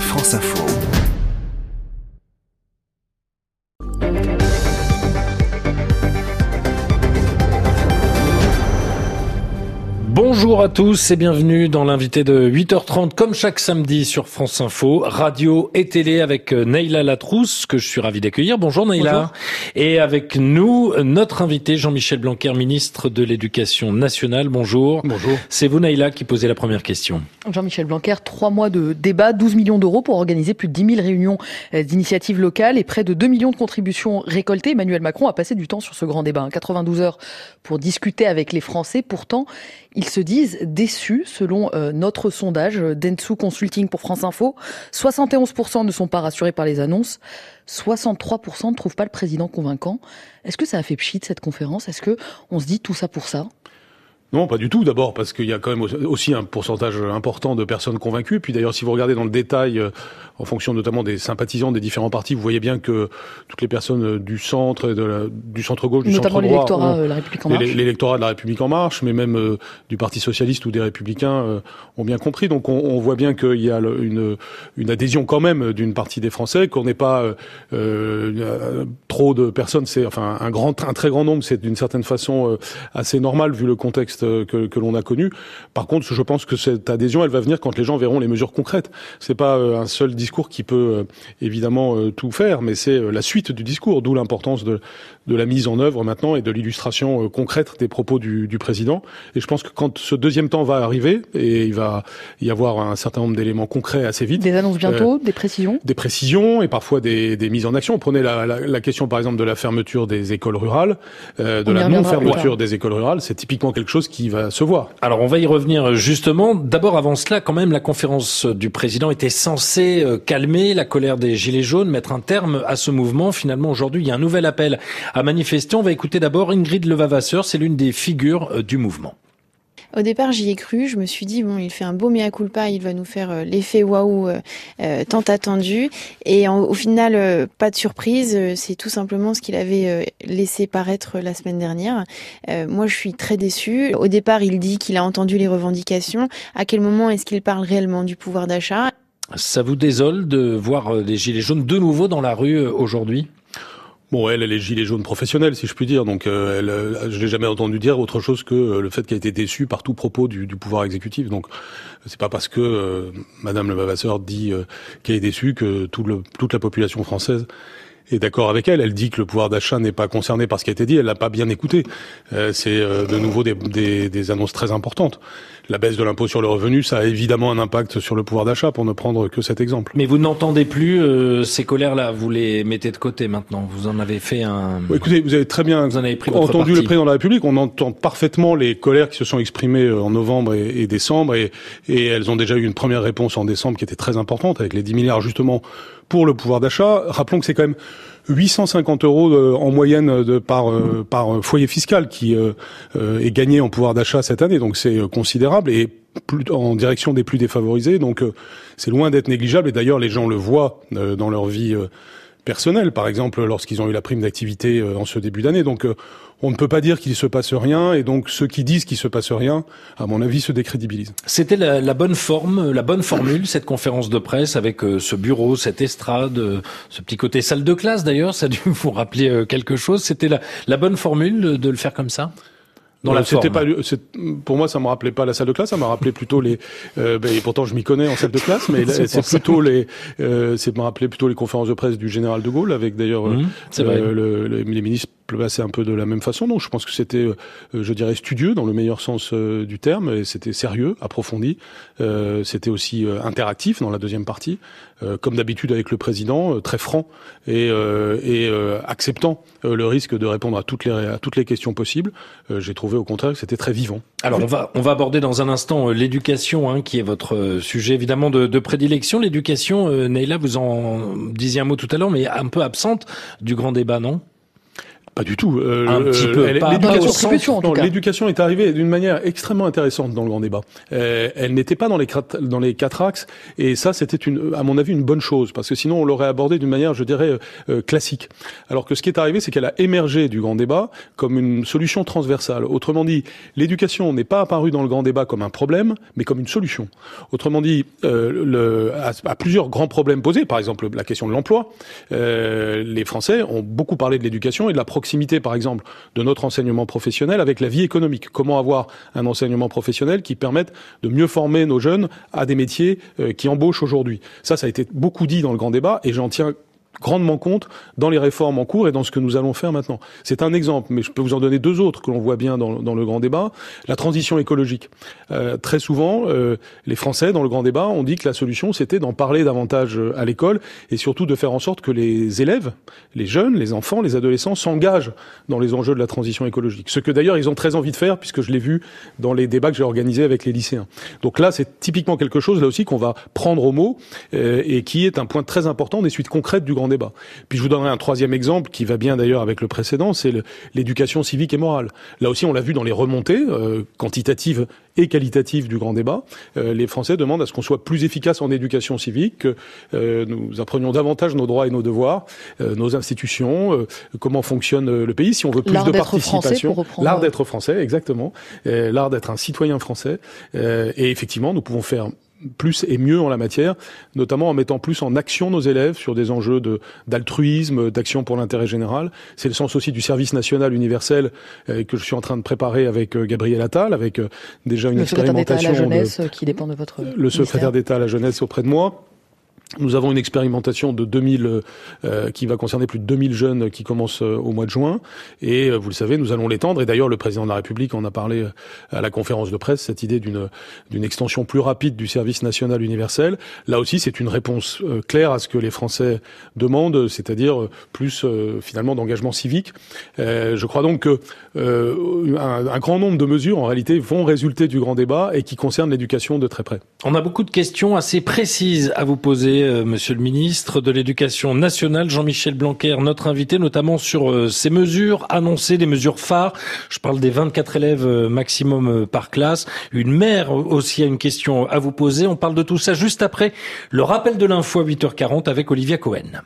France Info. Bonjour à tous et bienvenue dans l'invité de 8h30 comme chaque samedi sur France Info, radio et télé avec euh, Neila Latrousse que je suis ravi d'accueillir. Bonjour Neila. Et avec nous notre invité Jean-Michel Blanquer, ministre de l'Éducation nationale. Bonjour. Bonjour. C'est vous Neila qui posez la première question. Jean-Michel Blanquer, trois mois de débat, 12 millions d'euros pour organiser plus de 10 000 réunions euh, d'initiatives locales et près de 2 millions de contributions récoltées. Emmanuel Macron a passé du temps sur ce grand débat, 92 heures pour discuter avec les Français. Pourtant, ils se disent déçus, selon euh, notre sondage Dentsu Consulting pour France Info. 71% ne sont pas rassurés par les annonces. 63% ne trouvent pas le président convaincant. Est-ce que ça a fait pchit cette conférence? Est-ce que on se dit tout ça pour ça? Non, pas du tout. D'abord parce qu'il y a quand même aussi un pourcentage important de personnes convaincues. Puis d'ailleurs, si vous regardez dans le détail, euh, en fonction notamment des sympathisants des différents partis, vous voyez bien que toutes les personnes euh, du centre, de la, du centre gauche, du notamment centre droit, l'électorat de la République en marche, l'électorat de la République en marche, mais même euh, du Parti socialiste ou des Républicains ont bien compris. Donc on, on voit bien qu'il y a une, une adhésion quand même d'une partie des Français, qu'on n'est pas euh, trop de personnes. C'est enfin un grand, un très grand nombre. C'est d'une certaine façon assez normal vu le contexte que, que l'on a connu. Par contre, je pense que cette adhésion, elle va venir quand les gens verront les mesures concrètes. C'est pas un seul discours qui peut évidemment tout faire, mais c'est la suite du discours, d'où l'importance de, de la mise en œuvre maintenant et de l'illustration concrète des propos du, du, président. Et je pense que quand ce deuxième temps va arriver, et il va y avoir un certain nombre d'éléments concrets assez vite. Des annonces bientôt, euh, des précisions? Des précisions et parfois des, des mises en action. Prenez la, la, la, question par exemple de la fermeture des écoles rurales, euh, de On la non-fermeture des écoles rurales. C'est typiquement quelque chose qui va se voir. Alors on va y revenir justement. D'abord avant cela, quand même, la conférence du président était censée calmer la colère des Gilets jaunes, mettre un terme à ce mouvement. Finalement, aujourd'hui, il y a un nouvel appel à manifester. On va écouter d'abord Ingrid Levavasseur, c'est l'une des figures du mouvement. Au départ, j'y ai cru. Je me suis dit, bon, il fait un beau mea culpa, il va nous faire euh, l'effet waouh euh, tant attendu. Et au final, euh, pas de surprise. C'est tout simplement ce qu'il avait laissé paraître la semaine dernière. moi, je suis très déçue. Au départ, il dit qu'il a entendu les revendications. À quel moment est-ce qu'il parle réellement du pouvoir d'achat? Ça vous désole de voir les Gilets jaunes de nouveau dans la rue aujourd'hui? Bon, elle, elle est gilet jaune professionnelle, si je puis dire. Donc, euh, euh, je l'ai jamais entendu dire autre chose que euh, le fait qu'elle a été déçue par tout propos du, pouvoir exécutif. Donc, c'est pas parce que Madame le Vavasseur dit qu'elle est déçue que toute la population française est d'accord avec elle. Elle dit que le pouvoir d'achat n'est pas concerné par ce qui a été dit. Elle l'a pas bien écouté. c'est de nouveau des, des, des annonces très importantes la baisse de l'impôt sur le revenu, ça a évidemment un impact sur le pouvoir d'achat, pour ne prendre que cet exemple. Mais vous n'entendez plus euh, ces colères-là, vous les mettez de côté maintenant. Vous en avez fait un. écoutez, vous avez très bien vous en avez pris entendu le président de la République. On entend parfaitement les colères qui se sont exprimées euh, en novembre et, et décembre, et, et elles ont déjà eu une première réponse en décembre qui était très importante, avec les 10 milliards justement pour le pouvoir d'achat. Rappelons que c'est quand même 850 euros euh, en moyenne de par euh, foyer fiscal qui euh, est gagné en pouvoir d'achat cette année, donc c'est considérable et plus, en direction des plus défavorisés. Donc c'est loin d'être négligeable et d'ailleurs les gens le voient dans leur vie personnelle, par exemple lorsqu'ils ont eu la prime d'activité en ce début d'année. Donc on ne peut pas dire qu'il se passe rien, et donc ceux qui disent qu'il se passe rien, à mon avis, se décrédibilisent. C'était la, la, bonne forme, la bonne formule, cette conférence de presse avec euh, ce bureau, cette estrade, euh, ce petit côté salle de classe d'ailleurs, ça a dû vous rappeler euh, quelque chose. C'était la, la bonne formule de le faire comme ça? Dans la c'était pas pour moi ça me rappelait pas la salle de classe ça m'a rappelé plutôt les euh, ben, et pourtant je m'y connais en salle de classe mais c'est plutôt les euh, c'est me rappeler plutôt les conférences de presse du général de Gaulle avec d'ailleurs mmh, euh, le, les ministres placés un peu de la même façon. Donc je pense que c'était euh, je dirais studieux dans le meilleur sens euh, du terme et c'était sérieux approfondi. C'était aussi interactif dans la deuxième partie. Comme d'habitude avec le président très franc et, et acceptant le risque de répondre à toutes les à toutes les questions possibles. J'ai trouvé au contraire que c'était très vivant. Alors on va on va aborder dans un instant euh, l'éducation, hein, qui est votre euh, sujet évidemment de, de prédilection. L'éducation, euh, Neila, vous en disiez un mot tout à l'heure, mais un peu absente du grand débat, non? Pas du tout. Euh, un petit peu. L'éducation est arrivée d'une manière extrêmement intéressante dans le grand débat. Euh, elle n'était pas dans les dans les quatre axes, et ça, c'était une, à mon avis, une bonne chose, parce que sinon, on l'aurait abordé d'une manière, je dirais, euh, classique. Alors que ce qui est arrivé, c'est qu'elle a émergé du grand débat comme une solution transversale. Autrement dit, l'éducation n'est pas apparue dans le grand débat comme un problème, mais comme une solution. Autrement dit, euh, le, à, à, plusieurs grands problèmes posés, par exemple la question de l'emploi, euh, les Français ont beaucoup parlé de l'éducation et de la proximité, par exemple, de notre enseignement professionnel avec la vie économique. Comment avoir un enseignement professionnel qui permette de mieux former nos jeunes à des métiers euh, qui embauchent aujourd'hui? Ça, ça a été beaucoup dit dans le grand débat et j'en tiens grandement compte dans les réformes en cours et dans ce que nous allons faire maintenant. C'est un exemple, mais je peux vous en donner deux autres que l'on voit bien dans, le grand débat. La transition écologique. Euh, très souvent, euh, les Français, dans le grand débat, ont dit que la solution, c'était d'en parler davantage euh, à l'école et surtout de faire en sorte que les élèves, les jeunes, les enfants, les adolescents s'engagent dans les enjeux de la transition écologique. Ce que d'ailleurs, ils ont très envie de faire, puisque je l'ai vu dans les débats que j'ai organisés avec les lycéens. Donc là, c'est typiquement quelque chose, là aussi, qu'on va prendre au mot euh, et qui est un point très important des suites concrètes du grand débat. Puis je vous donnerai un troisième exemple qui va bien d'ailleurs avec le précédent, c'est l'éducation civique et morale. Là aussi, on l'a vu dans les remontées euh, quantitatives et qualitatives du grand débat. Euh, les Français demandent à ce qu'on soit plus efficace en éducation civique, que euh, nous apprenions davantage nos droits et nos devoirs, nos institutions, comment fonctionne le pays, si on veut plus de participation. L'art d'être français, exactement. L'art d'être un citoyen français. et effectivement, nous pouvons faire plus et mieux en la matière, notamment en mettant plus en action nos élèves sur des enjeux de d'altruisme, d'action pour l'intérêt général. C'est le sens aussi du service national universel euh, que je suis en train de préparer avec euh, Gabriel Attal, avec euh, déjà une le expérimentation. à la jeunesse qui dépend de votre. Le secrétaire d'État à la jeunesse auprès de moi. Nous avons une expérimentation de 2000 euh, qui va concerner plus de 2000 jeunes qui commence euh, au mois de juin et euh, vous le savez, nous allons l'étendre et d'ailleurs le président de la République en a parlé à la conférence de presse cette idée d'une d'une extension plus rapide du service national universel. Là aussi, c'est une réponse claire à ce que les Français demandent, c'est-à-dire plus finalement d'engagement civique. je crois donc que un, un grand nombre de mesures en réalité vont résulter du grand débat et qui concernent l'éducation de très près. On a beaucoup de questions assez précises à vous poser euh, Monsieur le ministre de l'Éducation nationale, Jean-Michel Blanquer, notre invité, notamment sur euh, ces mesures annoncées, des mesures phares. Je parle des 24 élèves euh, maximum par classe. Une mère aussi a une question à vous poser. On parle de tout ça juste après le rappel de l'info à 8h40 avec Olivia Cohen.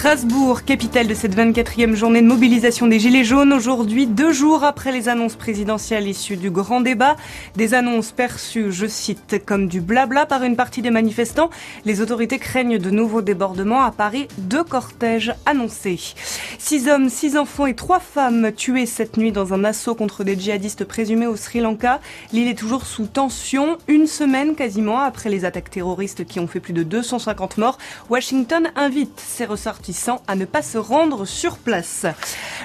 Strasbourg, capitale de cette 24e journée de mobilisation des Gilets jaunes, aujourd'hui, deux jours après les annonces présidentielles issues du grand débat, des annonces perçues, je cite, comme du blabla par une partie des manifestants. Les autorités craignent de nouveaux débordements à Paris, deux cortèges annoncés. Six hommes, six enfants et trois femmes tués cette nuit dans un assaut contre des djihadistes présumés au Sri Lanka. L'île est toujours sous tension, une semaine quasiment après les attaques terroristes qui ont fait plus de 250 morts. Washington invite ses ressortissants à ne pas se rendre sur place.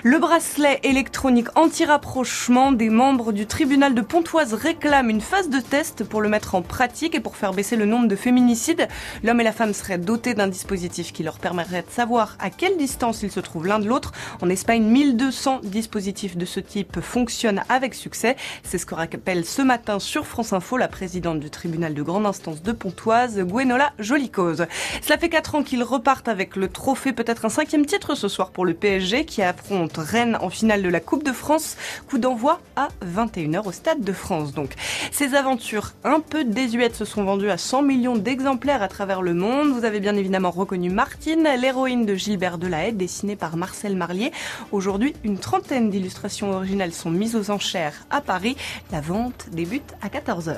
Le bracelet électronique anti-rapprochement des membres du tribunal de Pontoise réclame une phase de test pour le mettre en pratique et pour faire baisser le nombre de féminicides. L'homme et la femme seraient dotés d'un dispositif qui leur permettrait de savoir à quelle distance ils se trouvent l'un de l'autre. En Espagne, 1200 dispositifs de ce type fonctionnent avec succès. C'est ce que rappelle ce matin sur France Info la présidente du tribunal de grande instance de Pontoise, Gwenola Jolicose. Cela fait 4 ans qu'ils repartent avec le trophée peut-être un cinquième titre ce soir pour le PSG qui affronte Rennes en finale de la Coupe de France. Coup d'envoi à 21h au Stade de France. Donc, ces aventures un peu désuètes se sont vendues à 100 millions d'exemplaires à travers le monde. Vous avez bien évidemment reconnu Martine, l'héroïne de Gilbert Delahaye, dessinée par Marcel Marlier. Aujourd'hui, une trentaine d'illustrations originales sont mises aux enchères à Paris. La vente débute à 14h.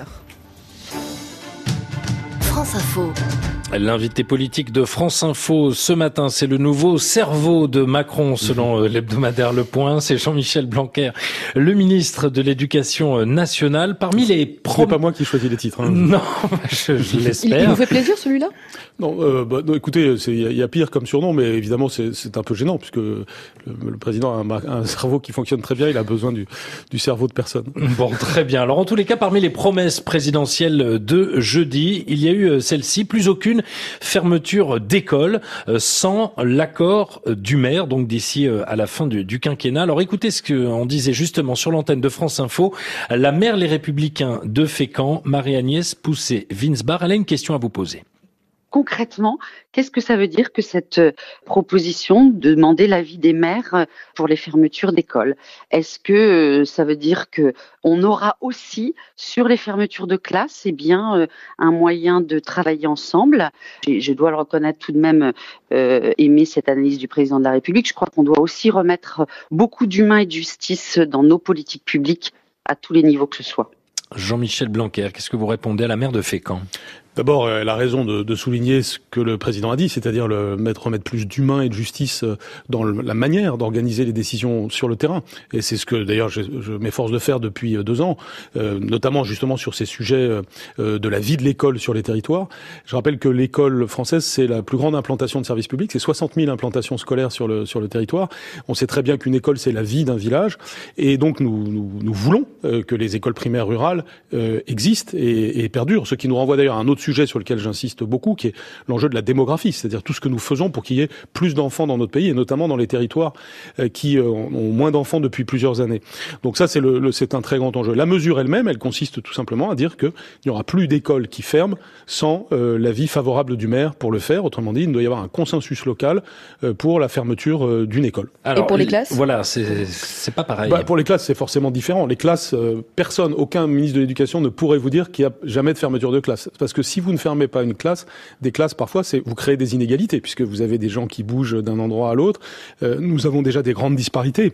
France Info. L'invité politique de France Info ce matin, c'est le nouveau cerveau de Macron, selon euh, l'hebdomadaire Le Point. C'est Jean-Michel Blanquer, le ministre de l'Éducation nationale. Parmi les C'est pas moi qui choisis les titres. Hein. Non, je, l'espère. Il, vous fait plaisir celui-là? Non, euh, bah, non, écoutez, il y, a pire comme surnom, mais évidemment c'est un peu gênant puisque le, président a un, cerveau qui fonctionne très bien. Il a besoin du, du cerveau de personne. Bon, très bien. Alors en tous les cas, parmi les promesses présidentielles de jeudi, il y a eu euh, celle-ci, plus aucune fermeture d'école euh, sans l'accord euh, du maire, donc d'ici euh, à la fin du, quinquennat. Alors écoutez ce qu'on disait justement sur l'antenne de France Info. La maire Les Républicains de Fécamp, Marie-Agnès Poussé-Vinsbar, elle a une question à vous poser. Concrètement, qu'est-ce que ça veut dire que cette euh, proposition de demander l'avis des maires euh, pour les fermetures d'écoles? Est-ce que euh, ça veut dire que on aura aussi sur les fermetures de classe, eh bien, un moyen de travailler ensemble? Je dois le reconnaître tout de même, aimer cette analyse du président de la République. Je crois qu'on doit aussi remettre beaucoup d'humain et de justice dans nos politiques publiques à tous les niveaux que ce soit. Jean-Michel Blanquer, qu'est-ce que vous répondez à la maire de Fécamp? D'abord, elle a raison de, de, souligner ce que le président a dit, c'est-à-dire le mettre, remettre plus d'humain et de justice euh, dans la manière d'organiser les décisions sur le terrain. Et c'est ce que d'ailleurs je, je m'efforce de faire depuis euh, deux ans, euh, notamment justement sur ces sujets euh, de la vie de l'école sur les territoires. Je rappelle que l'école française, c'est la plus grande implantation de services publics, c'est 60 000 implantations scolaires sur le, sur le territoire. On sait très bien qu'une école, c'est la vie d'un village. Et donc nous, nous, nous voulons que les écoles primaires rurales existent et, et perdurent, ce qui nous renvoie d'ailleurs à un autre sujet sur lequel j'insiste beaucoup, qui est l'enjeu de la démographie, c'est-à-dire tout ce que nous faisons pour qu'il y ait plus d'enfants dans notre pays, et notamment dans les territoires euh, qui euh, ont moins d'enfants depuis plusieurs années. Donc ça, c'est le, c'est un très grand enjeu. La mesure elle-même, elle consiste tout simplement à dire qu'il n'y aura plus d'écoles qui ferment sans euh, l'avis favorable du maire pour le faire. Autrement dit, il doit y avoir un consensus local pour la fermeture d'une école. Alors, et pour les classes? Voilà, c'est pas pareil. Bah, pour les classes, c'est forcément différent. Les classes, personne, aucun ministre de l'Éducation ne pourrait vous dire qu'il n'y a jamais de fermeture de classe. Parce que si si vous ne fermez pas une classe, des classes parfois, vous créez des inégalités puisque vous avez des gens qui bougent d'un endroit à l'autre. Euh, nous avons déjà des grandes disparités.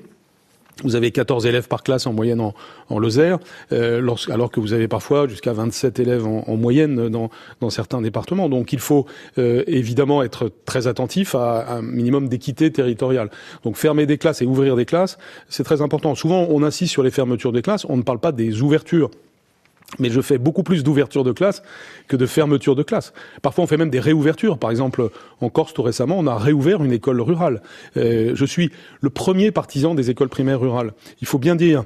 Vous avez 14 élèves par classe en moyenne en, Lozère, euh, alors que vous avez parfois jusqu'à 27 élèves en, en moyenne dans, certains départements. Donc il faut euh, évidemment être très attentif à, un minimum d'équité territoriale. Donc fermer des classes et ouvrir des classes, c'est très important. Souvent on insiste sur les fermetures des classes, on ne parle pas des ouvertures mais je fais beaucoup plus d'ouverture de classe que de fermeture de classe. Parfois, on fait même des réouvertures. Par exemple, en Corse, tout récemment, on a réouvert une école rurale. Euh, je suis le premier partisan des écoles primaires rurales. Il faut bien dire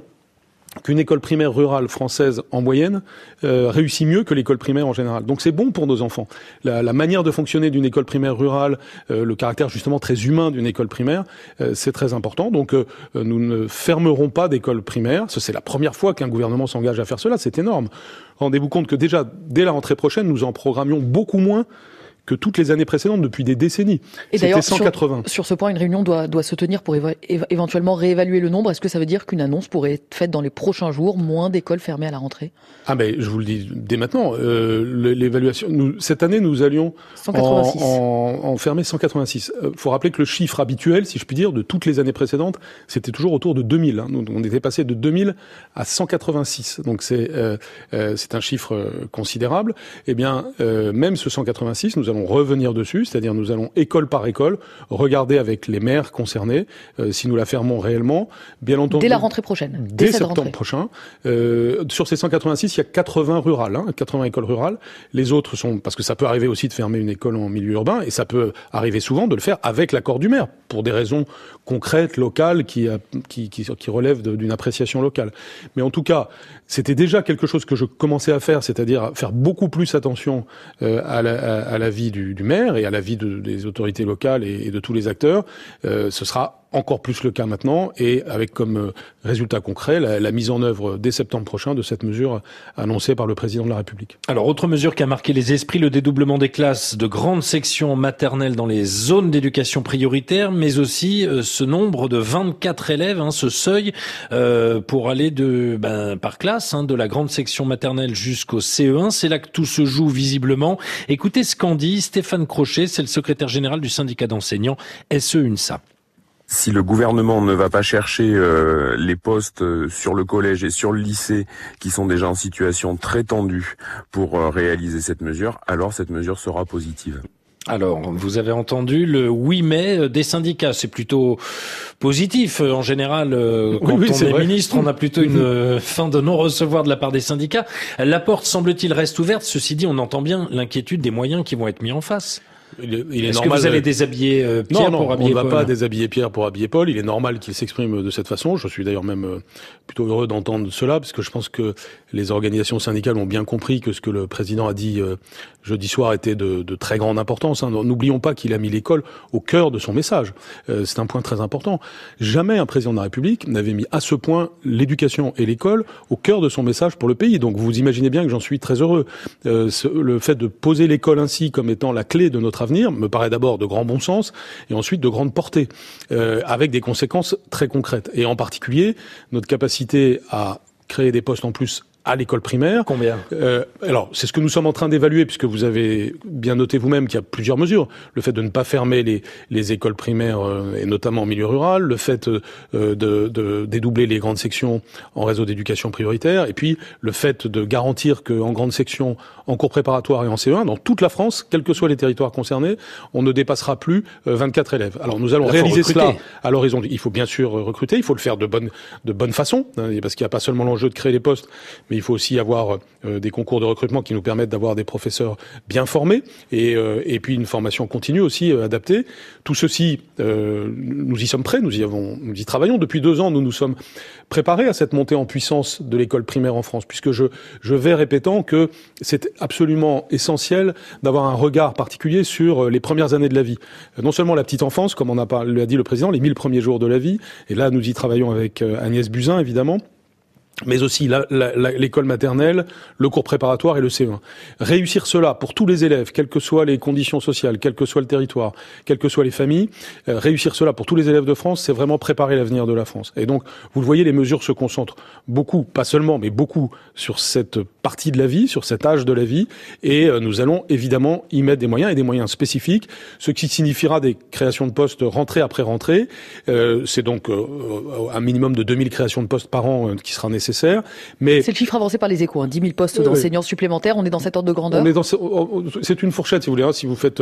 qu'une école primaire rurale française en moyenne euh, réussit mieux que l'école primaire en général. Donc c'est bon pour nos enfants. La, manière de fonctionner d'une école primaire rurale, euh, le caractère justement très humain d'une école primaire, euh, c'est très important. Donc euh, nous ne fermerons pas d'école primaire. C'est la première fois qu'un gouvernement s'engage à faire cela. C'est énorme. Rendez-vous compte que déjà dès la rentrée prochaine, nous en programmions beaucoup moins que toutes les années précédentes depuis des décennies. Et d'ailleurs, sur, sur, ce point, une réunion doit, doit se tenir pour éventuellement réévaluer le nombre. Est-ce que ça veut dire qu'une annonce pourrait être faite dans les prochains jours, moins d'écoles fermées à la rentrée? Ah ben, je vous le dis dès maintenant. Euh, L'évaluation, cette année, nous allions 186. En, en, fermer 186. Il euh, faut rappeler que le chiffre habituel, si je puis dire, de toutes les années précédentes, c'était toujours autour de 2000. Hein. on était passé de 2000 à 186. Donc c'est euh, c'est un chiffre considérable. Eh bien, même ce 186, nous allons revenir dessus, c'est-à-dire nous allons école par école regarder avec les maires concernés euh, si nous la fermons réellement. Bien entendu. Dès la rentrée prochaine. Dès, septembre prochain. Euh, sur ces 186, il y a 80 rurales, hein, 80 écoles rurales. Les autres sont parce que ça peut arriver aussi de fermer une école en milieu urbain et ça peut arriver souvent de le faire avec l'accord du maire pour des raisons concrètes, locales, qui, qui, qui, qui relèvent d'une appréciation locale. Mais en tout cas, c'était déjà quelque chose que je commençais à faire, c'est-à-dire faire beaucoup plus attention euh, à, la, à, la, vie du, maire et à la vie de, des autorités locales et, et de tous les acteurs. Euh, ce sera encore plus le cas maintenant et avec comme euh, résultat concret la, mise en œuvre dès septembre prochain de cette mesure annoncée par le président de la République. Alors autre mesure qui a marqué les esprits, le dédoublement des classes de grandes sections maternelles dans les zones d'éducation prioritaire, mais aussi euh, ce nombre de 24 élèves, hein, ce seuil euh, pour aller de ben, par classe hein, de la grande section maternelle jusqu'au CE1. C'est là que tout se joue visiblement. Écoutez ce qu'en dit Stéphane Crochet, c'est le secrétaire général du syndicat d'enseignants SE UNSA si le gouvernement ne va pas chercher euh, les postes euh, sur le collège et sur le lycée qui sont déjà en situation très tendue pour euh, réaliser cette mesure, alors cette mesure sera positive. Alors, vous avez entendu le oui mais des syndicats, c'est plutôt positif en général. Quand on est, ministre, on a plutôt une fin de non-recevoir de la part des syndicats. La porte, semble-t-il, reste ouverte. Ceci dit, on entend bien l'inquiétude des moyens qui vont être mis en face. Il est, il est, est-ce que vous allez déshabiller euh, Pierre non, pour habiller Paul On ne va pas déshabiller Pierre pour habiller Paul. Il est normal qu'il s'exprime de cette façon. Je suis d'ailleurs même euh, plutôt heureux d'entendre cela, parce que je pense que les organisations syndicales ont bien compris que ce que le président a dit euh, jeudi soir était de, de très grande importance. Hein. N'oublions pas qu'il a mis l'école au cœur de son message. Euh, c'est un point très important. Jamais un président de la République n'avait mis à ce point l'éducation et l'école au cœur de son message pour le pays. Donc vous imaginez bien que j'en suis très heureux. Ce, le fait de poser l'école ainsi comme étant la clé de notre avenir me paraît d'abord de grand bon sens et ensuite de grande portée, euh, avec des conséquences très concrètes. Et en particulier, notre capacité à créer des postes en plus à l'école primaire. Combien euh, Alors, c'est ce que nous sommes en train d'évaluer, puisque vous avez bien noté vous-même qu'il y a plusieurs mesures. Le fait de ne pas fermer les, les écoles primaires, euh, et notamment en milieu rural, le fait euh, de, de, dédoubler les grandes sections en réseau d'éducation prioritaire, et puis le fait de garantir qu'en grande section, en cours préparatoire et en CE1, dans toute la France, quels que soient les territoires concernés, on ne dépassera plus 24 euh, élèves. Alors, nous allons réaliser cela à l'horizon. Il faut bien sûr recruter, il faut le faire de bonne, de bonne façon, hein, parce qu'il n'y a pas seulement l'enjeu de créer les postes, mais il faut aussi avoir euh, des concours de recrutement qui nous permettent d'avoir des professeurs bien formés et, euh, puis une formation continue aussi euh, adaptée. Tout ceci, nous y sommes prêts, nous y travaillons depuis deux ans. Nous nous sommes préparés à cette montée en puissance de l'école primaire en France, puisque je, vais répétant que c'est absolument essentiel d'avoir un regard particulier sur les premières années de la vie. Non seulement la petite enfance, comme on a l'a dit le président, les mille premiers jours de la vie, et là nous y travaillons avec Agnès Buzyn évidemment mais aussi l'école maternelle, le cours préparatoire et le CE1. Réussir cela pour tous les élèves, quelles que soient les conditions sociales, quel que soit le territoire, quelles que soient les familles, euh, réussir cela pour tous les élèves de France, c'est vraiment préparer l'avenir de la France. Et donc, vous le voyez, les mesures se concentrent beaucoup, pas seulement, mais beaucoup sur cette partie de la vie, sur cet âge de la vie, et euh, nous allons évidemment y mettre des moyens et des moyens spécifiques, ce qui signifiera des créations de postes rentrée après rentrée. Euh, c'est donc un minimum de 2000 créations de postes par an qui sera nécessaire mais c'est le chiffre avancé par les échos, hein, 10 000 postes d'enseignants supplémentaires. On est dans cette ordre de grandeur. C'est une fourchette, si vous voulez. Hein. Si vous faites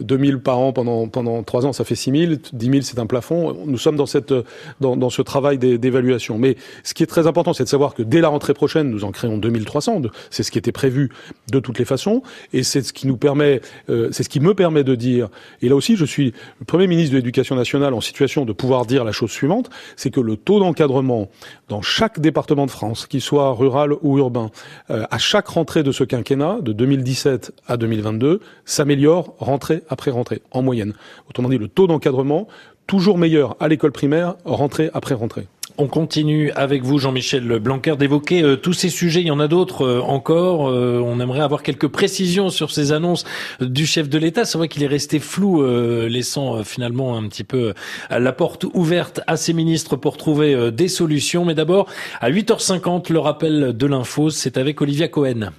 2 000 par an pendant pendant trois ans, ça fait 6 000. 10 000, c'est un plafond. Nous sommes dans cette dans, dans ce travail d'évaluation. Mais ce qui est très important, c'est de savoir que dès la rentrée prochaine, nous en créons 2300. C'est ce qui était prévu de toutes les façons, et c'est ce qui nous permet, euh, c'est ce qui me permet de dire. Et là aussi, je suis le premier ministre de l'Éducation nationale en situation de pouvoir dire la chose suivante, c'est que le taux d'encadrement dans chaque département France, qu'il soit rural ou urbain, euh, à chaque rentrée de ce quinquennat, de 2017 à 2022, s'améliore rentrée après rentrée, en moyenne. Autrement dit, le taux d'encadrement, toujours meilleur à l'école primaire, rentrée après rentrée. On continue avec vous, Jean-Michel Blanquer, d'évoquer euh, tous ces sujets. Il y en a d'autres euh, encore. Euh, on aimerait avoir quelques précisions sur ces annonces du chef de l'État. C'est vrai qu'il est resté flou, laissant finalement un petit peu la porte ouverte à ses ministres pour trouver des solutions. Mais d'abord, à 8h50, le rappel de l'info, c'est avec Olivia Cohen.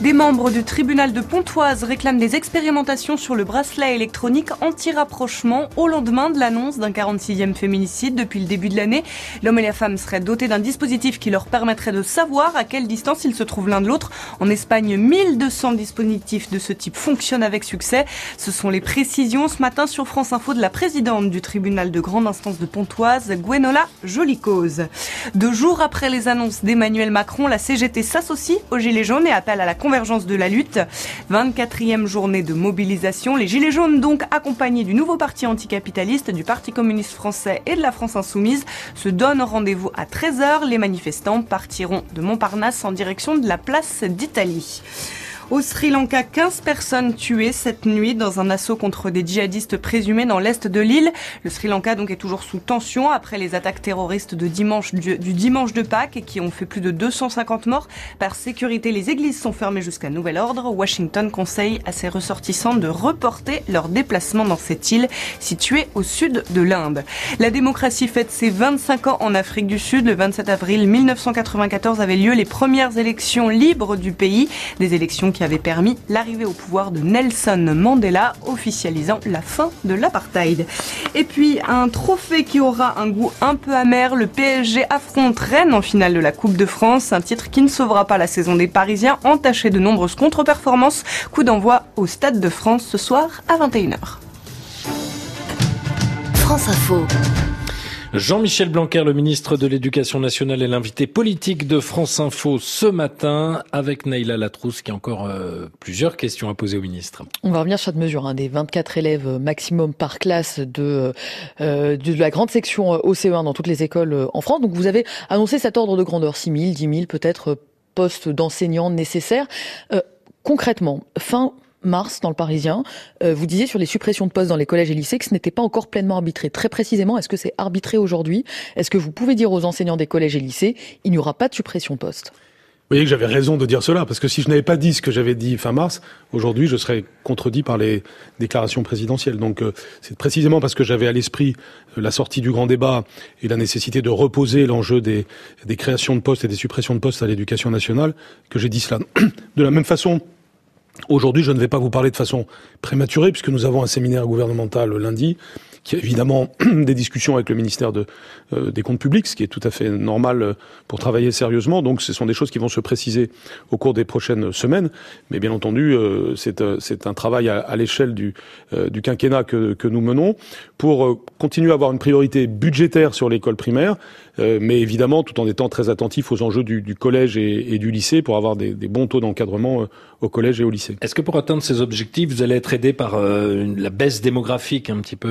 Des membres du tribunal de Pontoise réclament des expérimentations sur le bracelet électronique anti-rapprochement au lendemain de l'annonce d'un 46e féminicide depuis le début de l'année. L'homme et la femme seraient dotés d'un dispositif qui leur permettrait de savoir à quelle distance ils se trouvent l'un de l'autre. En Espagne, 1200 dispositifs de ce type fonctionnent avec succès. Ce sont les précisions ce matin sur France Info de la présidente du tribunal de grande instance de Pontoise, Gwenola Jolicose. Deux jours après les annonces d'Emmanuel Macron, la CGT s'associe aux Gilets jaunes et appelle à la convergence de la lutte. 24e journée de mobilisation. Les Gilets jaunes, donc accompagnés du nouveau parti anticapitaliste, du Parti communiste français et de la France insoumise, se donnent rendez-vous à 13h. Les manifestants partiront de Montparnasse en direction de la place d'Italie. Au Sri Lanka, 15 personnes tuées cette nuit dans un assaut contre des djihadistes présumés dans l'est de l'île. Le Sri Lanka donc est toujours sous tension après les attaques terroristes de dimanche, du, dimanche de Pâques qui ont fait plus de 250 morts. Par sécurité, les églises sont fermées jusqu'à nouvel ordre. Washington conseille à ses ressortissants de reporter leur déplacement dans cette île située au sud de l'Inde. La démocratie fête ses 25 ans en Afrique du Sud. Le 27 avril 1994 avaient lieu les premières élections libres du pays. Des élections qui avait permis l'arrivée au pouvoir de Nelson Mandela, officialisant la fin de l'apartheid. Et puis un trophée qui aura un goût un peu amer, le PSG affronte Rennes en finale de la Coupe de France, un titre qui ne sauvera pas la saison des Parisiens, entaché de nombreuses contre-performances. Coup d'envoi au Stade de France ce soir à 21h. France Info. Jean-Michel Blanquer, le ministre de l'Éducation nationale, est l'invité politique de France Info ce matin avec Naïla Latrousse qui a encore euh, plusieurs questions à poser au ministre. On va revenir sur cette mesure, hein, des 24 élèves maximum par classe de, euh, la grande section OCE1 dans toutes les écoles en France. Donc vous avez annoncé cet ordre de grandeur, 6 000, 10 000 peut-être postes d'enseignants nécessaires. Euh, concrètement, fin mars dans le Parisien, euh, vous disiez sur les suppressions de postes dans les collèges et lycées que ce n'était pas encore pleinement arbitré. Très précisément, est-ce que c'est arbitré aujourd'hui? Est-ce que vous pouvez dire aux enseignants des collèges et lycées, il n'y aura pas de suppression de postes? Vous voyez que j'avais raison de dire cela, parce que si je n'avais pas dit ce que j'avais dit fin mars, aujourd'hui je serais contredit par les déclarations présidentielles. Donc euh, c'est précisément parce que j'avais à l'esprit euh, la sortie du grand débat et la nécessité de reposer l'enjeu des, des créations de postes et des suppressions de postes à l'éducation nationale que j'ai dit cela. De la même façon, Aujourd'hui, je ne vais pas vous parler de façon prématurée, puisque nous avons un séminaire gouvernemental lundi qui a évidemment des discussions avec le ministère euh, des Comptes publics, ce qui est tout à fait normal euh, pour travailler sérieusement. Donc ce sont des choses qui vont se préciser au cours des prochaines semaines. Mais bien entendu, euh, c'est un travail à, l'échelle du, quinquennat que, que nous menons pour continuer à avoir une priorité budgétaire sur l'école primaire, mais évidemment tout en étant très attentif aux enjeux du, du collège et, et, du lycée pour avoir des, des bons taux d'encadrement au collège et au lycée. Est-ce que pour atteindre ces objectifs, vous allez être aidé par la baisse démographique un petit peu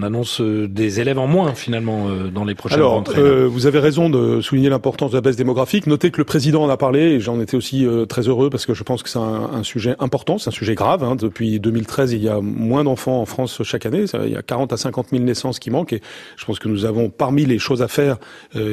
on annonce euh, des élèves en moins finalement euh, dans les prochaines Alors, rentrées. Euh, vous avez raison de souligner l'importance de la baisse démographique. Notez que le président en a parlé et j'en étais aussi très heureux parce que je pense que c'est un, sujet important, c'est un sujet grave. Hein. Depuis 2013, il y a moins d'enfants en France chaque année. Il y a 40 à 50 000 naissances qui manquent et je pense que nous avons parmi les choses à faire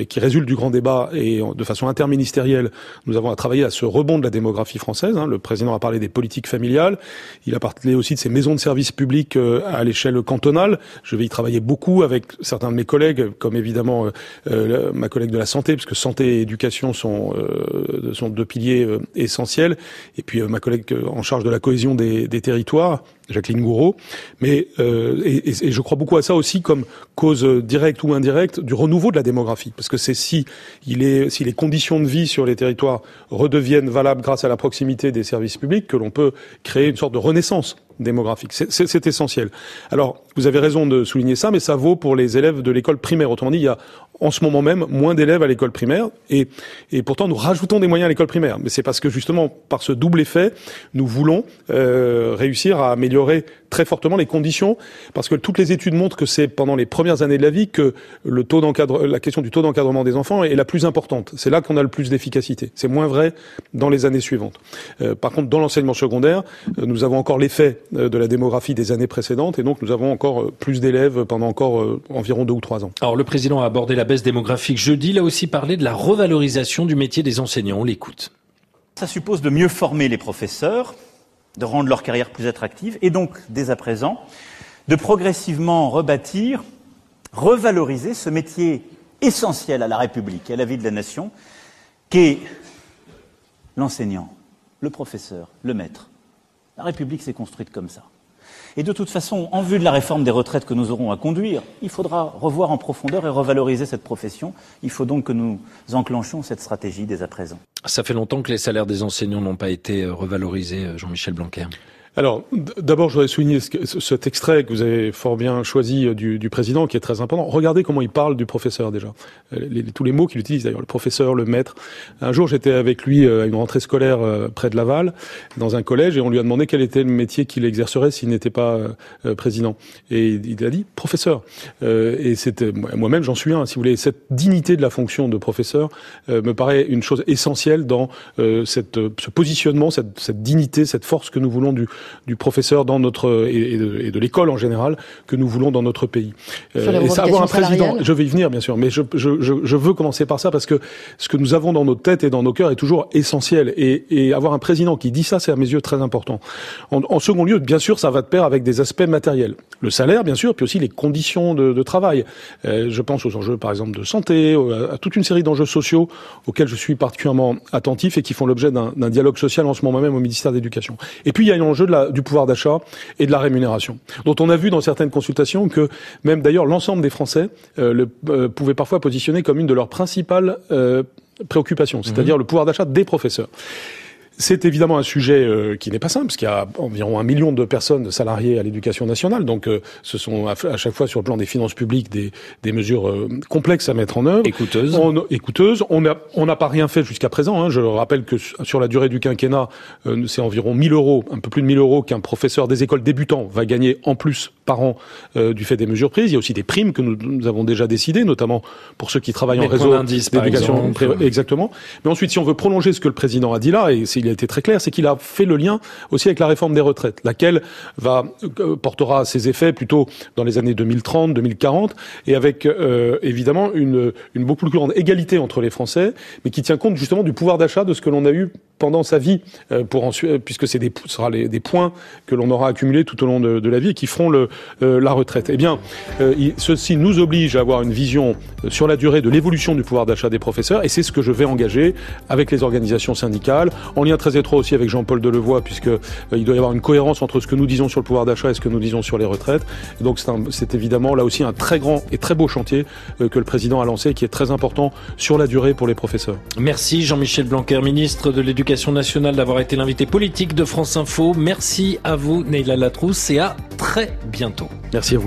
qui résultent du grand débat et de façon interministérielle, nous avons à travailler à ce rebond de la démographie française. Hein. Le président a parlé des politiques familiales. Il a parlé aussi de ces maisons de services publics à l'échelle cantonale. Je vais y travailler beaucoup avec certains de mes collègues, comme évidemment euh, euh, ma collègue de la santé, parce que santé et éducation sont, euh, sont deux piliers essentiels, et puis ma collègue en charge de la cohésion des, des territoires, Jacqueline Gouraud. Mais et, et, je crois beaucoup à ça aussi comme cause directe ou indirecte du renouveau de la démographie, parce que c'est si les conditions de vie sur les territoires redeviennent valables grâce à la proximité des services publics que l'on peut créer une sorte de renaissance démographique. C'est essentiel. Alors, vous avez raison de souligner ça, mais ça vaut pour les élèves de l'école primaire. Autrement dit, il y a en ce moment même moins d'élèves à l'école primaire et, et pourtant nous rajoutons des moyens à l'école primaire. Mais c'est parce que justement par ce double effet, nous voulons euh, réussir à améliorer très fortement les conditions parce que toutes les études montrent que c'est pendant les premières années de la vie que le taux la question du taux d'encadrement des enfants est la plus importante. C'est là qu'on a le plus d'efficacité. C'est moins vrai dans les années suivantes. Euh, par contre, dans l'enseignement secondaire, euh, nous avons encore l'effet de la démographie des années précédentes et donc nous avons encore euh, plus d'élèves pendant encore euh, environ deux ou trois ans. Alors le président a abordé la baisse démographique jeudi. Il a aussi parlé de la revalorisation du métier des enseignants. On l'écoute. Ça suppose de mieux former les professeurs, de rendre leur carrière plus attractive et donc, dès à présent, de progressivement rebâtir, revaloriser ce métier essentiel à la République et à la vie de la nation, qu'est l'enseignant, le professeur, le maître. La République s'est construite comme ça. Et de toute façon, en vue de la réforme des retraites que nous aurons à conduire, il faudra revoir en profondeur et revaloriser cette profession. Il faut donc que nous enclenchions cette stratégie dès à présent. Ça fait longtemps que les salaires des enseignants n'ont pas été revalorisés, euh, Jean-Michel Blanquer. Alors, d'abord, je voudrais souligner cet extrait que vous avez fort bien choisi euh, du, du, président, qui est très important. Regardez comment il parle du professeur déjà. Euh, les, tous les mots qu'il utilise d'ailleurs, le professeur, le maître. Un jour, j'étais avec lui euh, à une rentrée scolaire près de Laval, dans un collège, et on lui a demandé quel était le métier qu'il exercerait s'il n'était pas président. Et il a dit professeur. Et c'était moi-même, j'en suis un. Si vous voulez, cette dignité de la fonction de professeur me paraît une chose essentielle dans cette, ce positionnement, cette, cette dignité, cette force que nous voulons du du professeur dans notre et, de, de l'école en général que nous voulons dans notre pays. Euh, et avoir un président, je vais y venir bien sûr, mais je, je, je, je, veux commencer par ça parce que ce que nous avons dans nos têtes et dans nos cœurs est toujours essentiel. Et, et avoir un président qui dit ça, c'est à mes yeux très important. En, en, second lieu, bien sûr, ça va de pair avec des aspects matériels. Le salaire, bien sûr, puis aussi les conditions de, de travail. Euh, je pense aux enjeux, par exemple, de santé, à toute une série d'enjeux sociaux auxquels je suis particulièrement attentif et qui font l'objet d'un dialogue social en ce moment même au ministère de l'Éducation. Et puis il y a un enjeu de la, du pouvoir d'achat et de la rémunération, dont on a vu dans certaines consultations que même d'ailleurs l'ensemble des Français euh, le, euh, pouvaient parfois positionner comme une de leurs principales euh, préoccupations, c'est-à-dire mhm. le pouvoir d'achat des professeurs. C'est évidemment un sujet euh, qui n'est pas simple, parce qu'il y a environ un million de personnes salariées à l'éducation nationale, donc euh, ce sont à, chaque fois sur le plan des finances publiques des, des mesures euh, complexes à mettre en œuvre. Et coûteuses. On, et coûteuses. On n'a on pas rien fait jusqu'à présent. Hein. Je rappelle que sur la durée du quinquennat, c'est environ 1000 euros, un peu plus de 1000 euros qu'un professeur des écoles débutants va gagner en plus par an du fait des mesures prises. Il y a aussi des primes que nous, nous avons déjà décidées, notamment pour ceux qui travaillent en réseau d'éducation. Exactement. Mais ensuite, si on veut prolonger ce que le président a dit là, et il a été très clair, c'est qu'il a fait le lien aussi avec la réforme des retraites, laquelle va euh, portera ses effets plutôt dans les années 2030, 2040, et avec euh, évidemment une, une beaucoup plus grande égalité entre les Français, mais qui tient compte justement du pouvoir d'achat de ce que l'on a eu pendant sa vie, euh, pour ensuite, puisque c'est des, ce sera les, des points que l'on aura accumulés tout au long de, de, la vie et qui feront le, la retraite. Eh bien, ceci nous oblige à avoir une vision sur la durée de l'évolution du pouvoir d'achat des professeurs, et c'est ce que je vais engager avec les organisations syndicales, en lien très étroit aussi avec Jean-Paul Delevoye, puisque euh, il doit y avoir une cohérence entre ce que nous disons sur le pouvoir d'achat et ce que nous disons sur les retraites. Et donc c'est évidemment là aussi un très grand et très beau chantier euh, que le président a lancé, qui est très important sur la durée pour les professeurs. Merci Jean-Michel Blanquer, ministre de l'Éducation nationale, d'avoir été l'invité politique de France Info. Merci à vous Neila Latrousse et à très bientôt. Merci à vous.